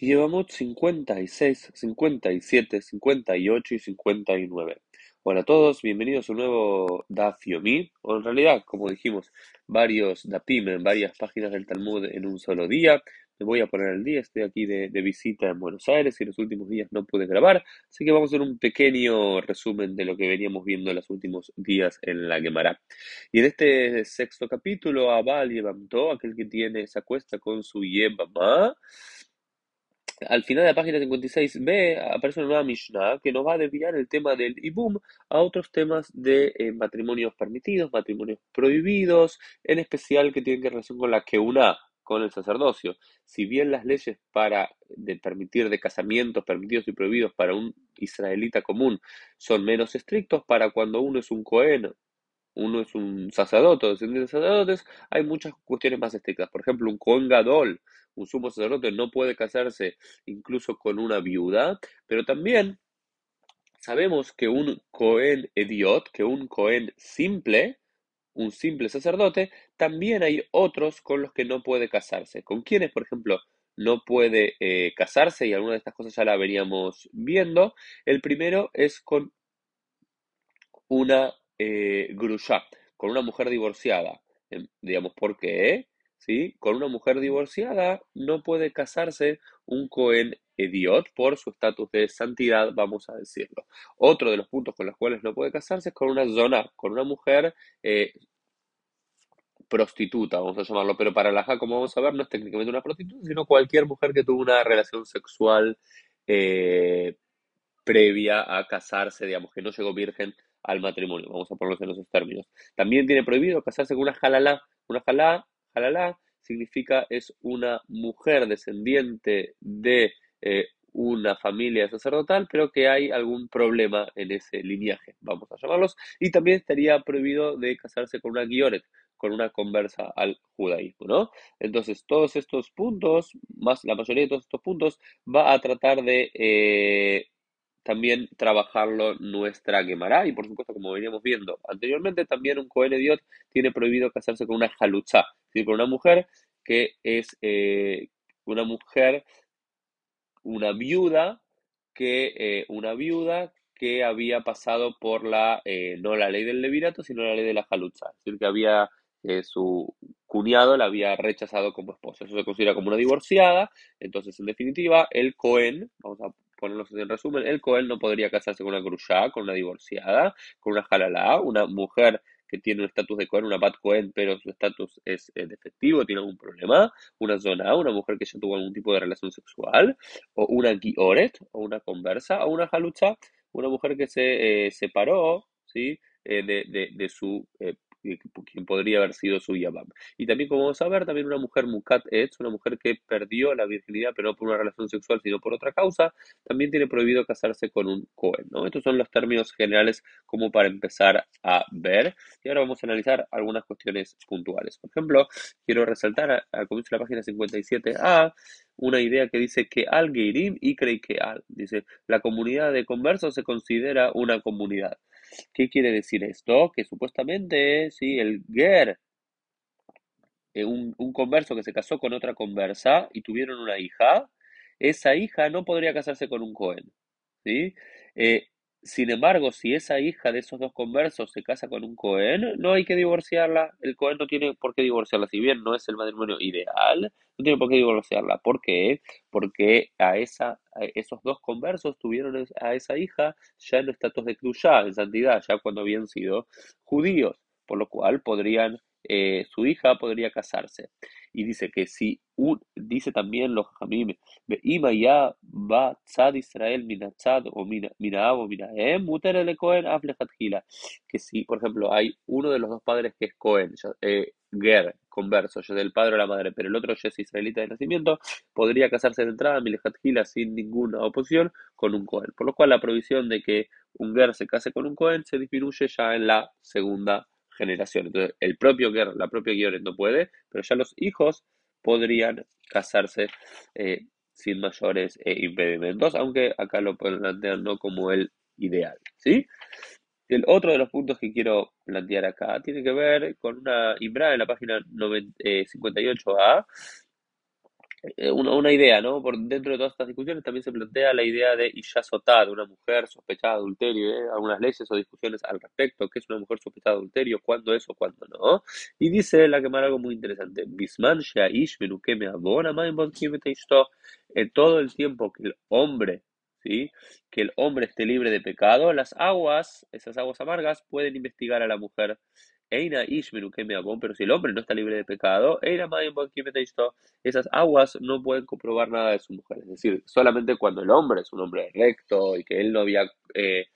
Llevamos 56, 57, 58 y 59. Hola a todos, bienvenidos a un nuevo Daf Yomi, o en realidad, como dijimos, varios Dapim en varias páginas del Talmud en un solo día. Me voy a poner al día, estoy aquí de, de, visita en Buenos Aires y los últimos días no pude grabar, así que vamos a hacer un pequeño resumen de lo que veníamos viendo en los últimos días en la Gemara. Y en este sexto capítulo, Abal levantó aquel que tiene esa cuesta con su Yebama, al final de la página 56b aparece una nueva Mishnah que nos va a desviar el tema del Ibum a otros temas de eh, matrimonios permitidos, matrimonios prohibidos, en especial que tienen que relación con la una con el sacerdocio. Si bien las leyes para de permitir de casamientos permitidos y prohibidos para un israelita común son menos estrictos, para cuando uno es un cohen, uno es un sacerdote descendiente de sacerdotes, hay muchas cuestiones más estrictas. Por ejemplo, un cohen gadol un sumo sacerdote no puede casarse incluso con una viuda, pero también sabemos que un Cohen Ediot, que un Cohen simple, un simple sacerdote, también hay otros con los que no puede casarse. ¿Con quienes, por ejemplo, no puede eh, casarse? Y alguna de estas cosas ya la veríamos viendo. El primero es con una eh, con una mujer divorciada. Em, digamos, ¿por qué? ¿Sí? Con una mujer divorciada no puede casarse un Cohen Ediot por su estatus de santidad, vamos a decirlo. Otro de los puntos con los cuales no puede casarse es con una zona, con una mujer eh, prostituta, vamos a llamarlo, pero para la JA, como vamos a ver, no es técnicamente una prostituta, sino cualquier mujer que tuvo una relación sexual eh, previa a casarse, digamos, que no llegó virgen al matrimonio, vamos a ponerlo en esos términos. También tiene prohibido casarse con una jalala, una jalá Halalá significa es una mujer descendiente de eh, una familia sacerdotal, pero que hay algún problema en ese linaje, vamos a llamarlos. Y también estaría prohibido de casarse con una guioret, con una conversa al judaísmo, ¿no? Entonces, todos estos puntos, más la mayoría de todos estos puntos, va a tratar de eh, también trabajarlo nuestra Gemara. Y por supuesto, como veníamos viendo anteriormente, también un Cohen Ediot tiene prohibido casarse con una Jalutza, es decir, con una mujer que es eh, una mujer, una viuda, que eh, una viuda que había pasado por la, eh, no la ley del levirato, sino la ley de la Jalutza, es decir, que había su cuñado la había rechazado como esposa. Eso se considera como una divorciada. Entonces, en definitiva, el Cohen, vamos a ponerlo en resumen, el Cohen no podría casarse con una grusha, con una divorciada, con una jalalá, una mujer que tiene un estatus de Cohen, una Bat Cohen, pero su estatus es eh, defectivo, tiene algún problema, una zona, una mujer que ya tuvo algún tipo de relación sexual, o una Gioret, o una conversa, o una jalucha, una mujer que se eh, separó, ¿sí? Eh, de, de, de, su quien podría haber sido su Yabam. Y también, como vamos a ver, también una mujer Mukat Etz, una mujer que perdió la virginidad, pero no por una relación sexual, sino por otra causa, también tiene prohibido casarse con un Cohen. Estos son los términos generales como para empezar a ver. Y ahora vamos a analizar algunas cuestiones puntuales. Por ejemplo, quiero resaltar al comienzo de la página 57a una idea que dice que al Geirim y cree que al. Dice, la comunidad de conversos se considera una comunidad. ¿Qué quiere decir esto? Que supuestamente, si el Ger, eh, un, un converso que se casó con otra conversa y tuvieron una hija, esa hija no podría casarse con un Cohen. ¿sí? Eh, sin embargo, si esa hija de esos dos conversos se casa con un Cohen, no hay que divorciarla. El Cohen no tiene por qué divorciarla. Si bien no es el matrimonio ideal, no tiene por qué divorciarla. ¿Por qué? Porque a, esa, esos dos conversos tuvieron a esa hija ya en estatus de cruzá, en santidad, ya cuando habían sido judíos. Por lo cual podrían, eh, su hija podría casarse. Y dice que si un, dice también los jamim, Ima ya va tzad Israel minatzad o o minaem, muter Cohen. Que si, por ejemplo, hay uno de los dos padres que es Cohen, eh, Ger, converso, ya del padre o la madre, pero el otro ya es israelita de nacimiento, podría casarse de entrada, gila sin ninguna oposición, con un Cohen. Por lo cual la provisión de que un Ger se case con un Cohen se disminuye ya en la segunda generación. Entonces, el propio Ger, la propia Ger no puede, pero ya los hijos podrían casarse eh, sin mayores eh, impedimentos, aunque acá lo plantean no como el ideal, ¿sí? El otro de los puntos que quiero plantear acá tiene que ver con una Imbra en la página 58a, eh, una, una idea, ¿no? Por dentro de todas estas discusiones también se plantea la idea de Isha una mujer sospechada de adulterio, ¿eh? Algunas leyes o discusiones al respecto, qué es una mujer sospechada de adulterio, cuándo es o cuándo no. Y dice la Gemara algo muy interesante, Bisman Shaish en todo el tiempo que el hombre, ¿sí? Que el hombre esté libre de pecado, las aguas, esas aguas amargas, pueden investigar a la mujer Eina pero si el hombre no está libre de pecado, Eina esas aguas no pueden comprobar nada de su mujer. Es decir, solamente cuando el hombre es un hombre recto y que él no había eh,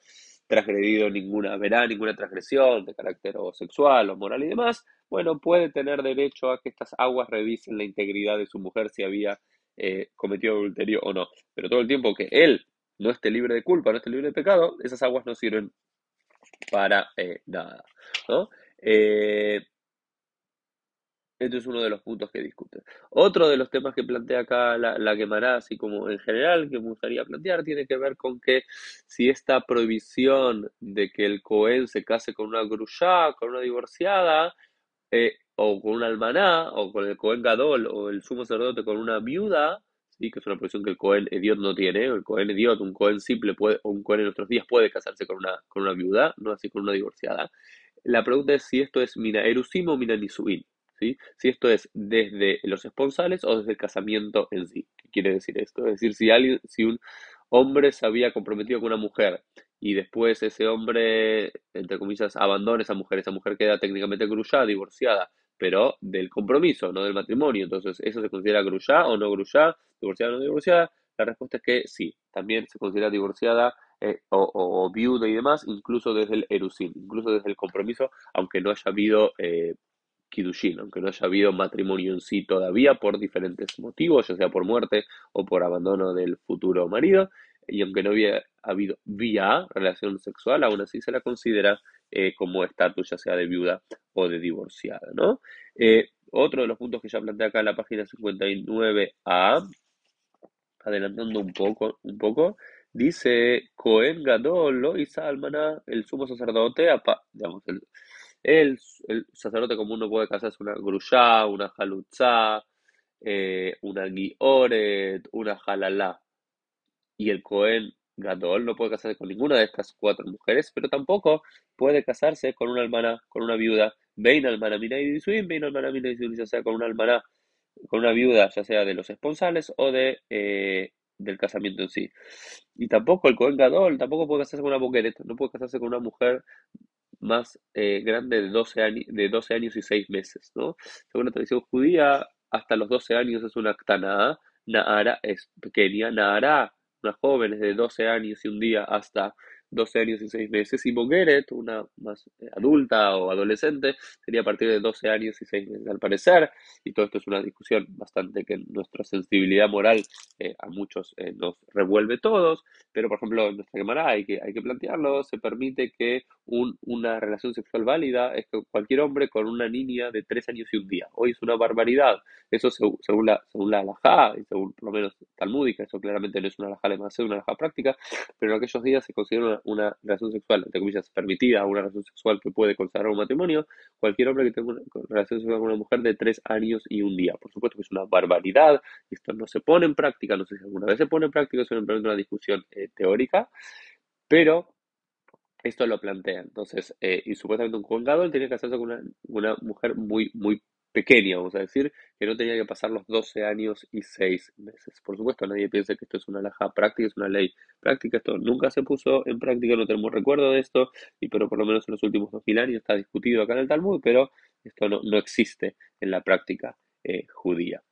transgredido ninguna, verá ninguna transgresión de carácter sexual o moral y demás, bueno, puede tener derecho a que estas aguas revisen la integridad de su mujer si había eh, cometido adulterio o no. Pero todo el tiempo que él no esté libre de culpa, no esté libre de pecado, esas aguas no sirven para eh, nada. ¿no? Eh, este es uno de los puntos que discute. Otro de los temas que plantea acá la, la quemará, así como en general, que me gustaría plantear, tiene que ver con que si esta prohibición de que el Cohen se case con una gruyá, con una divorciada, eh, o con un almaná, o con el Cohen Gadol, o el sumo sacerdote con una viuda, ¿sí? que es una prohibición que el Cohen Ediot no tiene, el Cohen Ediot, un Cohen simple, puede, o un Cohen en nuestros días puede casarse con una, con una viuda, no así con una divorciada. La pregunta es si esto es mina erusim o mina nisuin. ¿sí? Si esto es desde los esponsales o desde el casamiento en sí. ¿Qué quiere decir esto? Es decir, si, alguien, si un hombre se había comprometido con una mujer y después ese hombre, entre comillas, abandona a esa mujer, esa mujer queda técnicamente grullada, divorciada, pero del compromiso, no del matrimonio. Entonces, ¿eso se considera grullada o no grullada? ¿Divorciada o no divorciada? La respuesta es que sí, también se considera divorciada eh, o, viuda y demás, incluso desde el erusin, incluso desde el compromiso, aunque no haya habido eh, kidushin, aunque no haya habido matrimonio en sí todavía por diferentes motivos, ya sea por muerte o por abandono del futuro marido, y aunque no había habido vía relación sexual, aún así se la considera eh, como estatus ya sea de viuda o de divorciada, ¿no? otro de los puntos que ya plantea acá en la página 59a, adelantando un poco, un poco Dice Cohen Gadol, lo Almaná, el sumo sacerdote, digamos, el, el, sacerdote común no puede casarse una grushá, una jalutza, eh, una guioret, una jalalá. Y el Cohen Gadol no puede casarse con ninguna de estas cuatro mujeres, pero tampoco puede casarse con una almana, con una viuda. Vein almana mina y vein almana mina y ya sea con una almana, con una viuda, ya sea de los esponsales o de eh, del casamiento en sí. Y tampoco el Cohen Gadol, tampoco puede casarse con una mujer, no puede casarse con una mujer más eh, grande de 12, años, de 12 años y 6 meses, ¿no? Según la tradición judía, hasta los 12 años es una actaná, Naara es pequeña, Naara, una joven es de 12 años y un día hasta 12 años y 6 meses, y Bogeret, una más eh, adulta o adolescente, sería a partir de 12 años y 6 meses, al parecer, y todo esto es una discusión bastante que nuestra sensibilidad moral eh, a muchos eh, nos revuelve todos, pero por ejemplo en nuestra cámara hay que, hay que plantearlo, se permite que un, una relación sexual válida es que cualquier hombre con una niña de 3 años y un día, hoy es una barbaridad, eso según, la, según la y según por lo menos talmúdica, eso claramente no es una alajá es una alajá práctica, pero en aquellos días se considera una una relación sexual, entre comillas, permitida, una relación sexual que puede consagrar un matrimonio, cualquier hombre que tenga una relación sexual con una mujer de tres años y un día. Por supuesto que es una barbaridad, esto no se pone en práctica, no sé si alguna vez se pone en práctica, es simplemente una discusión eh, teórica, pero esto lo plantea. Entonces, eh, y supuestamente un juzgado él tenía que hacerse con una, una mujer muy, muy pequeña, vamos a decir, que no tenía que pasar los 12 años y 6 meses. Por supuesto, nadie piensa que esto es una laja práctica, es una ley práctica, esto nunca se puso en práctica, no tenemos recuerdo de esto, y pero por lo menos en los últimos 2000 años está discutido acá en el Talmud, pero esto no, no existe en la práctica eh, judía.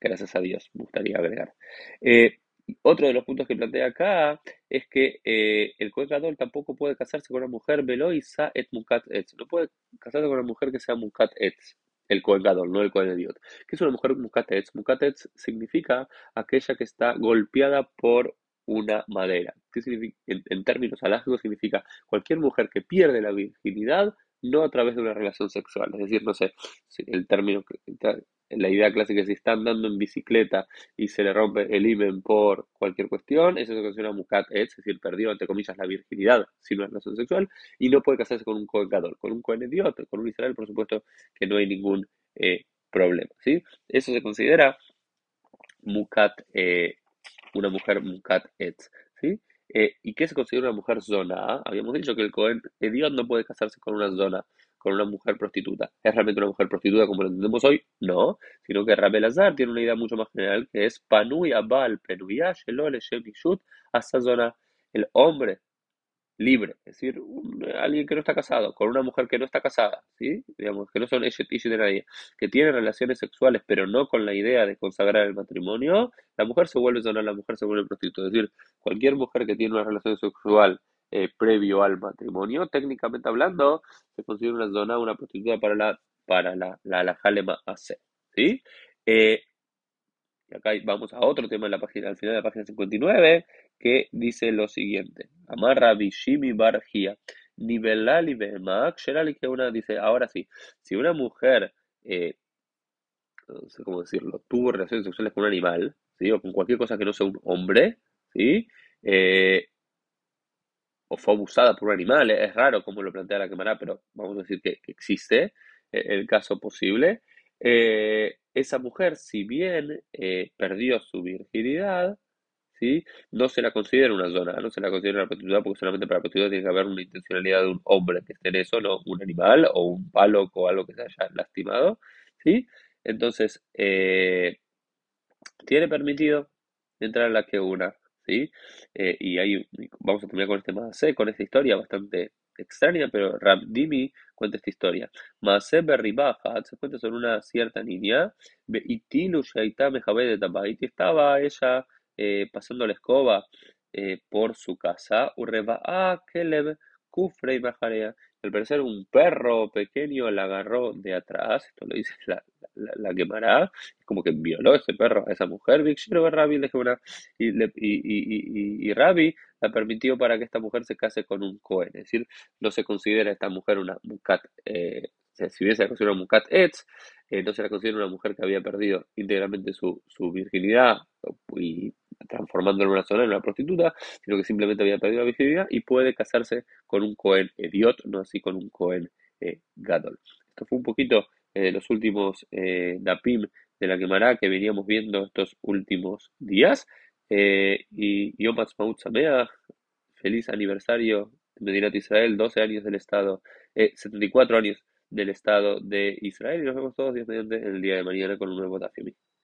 Gracias a Dios, me gustaría agregar. Eh, otro de los puntos que plantea acá es que eh, el Kohen tampoco puede casarse con una mujer veloisa et mukat etz. No puede casarse con una mujer que sea mukat etz el Kohen no el Kohen Idiot. ¿Qué es una mujer Mukatets? Mukatets significa aquella que está golpeada por una madera. ¿Qué significa? En, términos alágicos significa cualquier mujer que pierde la virginidad no a través de una relación sexual. Es decir, no sé, el término, la idea clásica es si está andando en bicicleta y se le rompe el imen por cualquier cuestión, eso se considera mukat es decir, perdió, entre comillas, la virginidad sin una relación sexual, y no puede casarse con un Kohen Con un Kohen con un Israel, por supuesto que no hay ningún eh, problema, ¿sí? Eso se considera mukat, eh, una mujer mukat etz, ¿sí? Eh, ¿Y qué se considera una mujer zona? Habíamos dicho que el Cohen Dios no puede casarse con una zona, con una mujer prostituta. ¿Es realmente una mujer prostituta como lo entendemos hoy? No, sino que Rabel Azar tiene una idea mucho más general que es Panui Abal Penuya Shelole Shemishut hasta zona. El hombre libre, es decir, alguien que no está casado, con una mujer que no está casada, ¿sí? Digamos, que no son de nadie, que tiene relaciones sexuales, pero no con la idea de consagrar el matrimonio, la mujer se vuelve zona, la mujer se vuelve prostituta. Es decir, cualquier mujer que tiene una relación sexual eh, previo al matrimonio, técnicamente hablando, se considera una zona, una prostituta para la, para la, la, la jalema AC, ¿sí? Eh, y acá vamos a otro tema en la página, al final de la página 59, que dice lo siguiente. Amarra Bishimi Barjia. Nivelali que una dice, ahora sí, si una mujer, eh, no sé cómo decirlo, tuvo relaciones sexuales con un animal, ¿sí? o con cualquier cosa que no sea un hombre, ¿sí? O fue abusada por un animal, es raro como lo plantea la quemará, pero vamos a decir que, existe eh, el caso posible. esa mujer, si bien perdió su virginidad, ¿sí? No se la considera una zona, no se la considera una prostituta porque solamente para prostituta tiene que haber una intencionalidad de un hombre que esté en eso, no un animal o un palo o algo que se haya lastimado, ¿sí? Entonces, eh, tiene permitido entrar a la que una, Eh, y ahí vamos a terminar con este más con esta historia bastante extraña, pero Rabdimi cuenta esta historia. Maase Berribaja se cuenta sobre una cierta niña, y Tilu Shaita de Tabaiti, estaba ella eh, pasando la escoba eh, por su casa, Urreba, Keleb, Kufre y. Al parecer un perro pequeño la agarró de atrás, esto lo dice la, la, quemará, como que violó ese perro a esa mujer, y, y, y, y, Rabbi la permitió para que esta mujer se case con un Cohen, es decir, no se considera esta mujer una mukat, eh, si bien se la considera una mukat etz, no se la considera una mujer que había perdido íntegramente su, su virginidad y transformando en una zona en una prostituta, sino que simplemente había perdido la virginidad y puede casarse con un Cohen idiot, no así con un Cohen eh, Gadol. Esto fue un poquito eh, los últimos eh, Dapim de la quemará que veníamos viendo estos últimos días. Y Yom Ha'atzmaut feliz aniversario de Israel, 12 años del Estado, 74 años del Estado de Israel. Y nos vemos todos días mediante el día de mañana con un nuevo Dapim.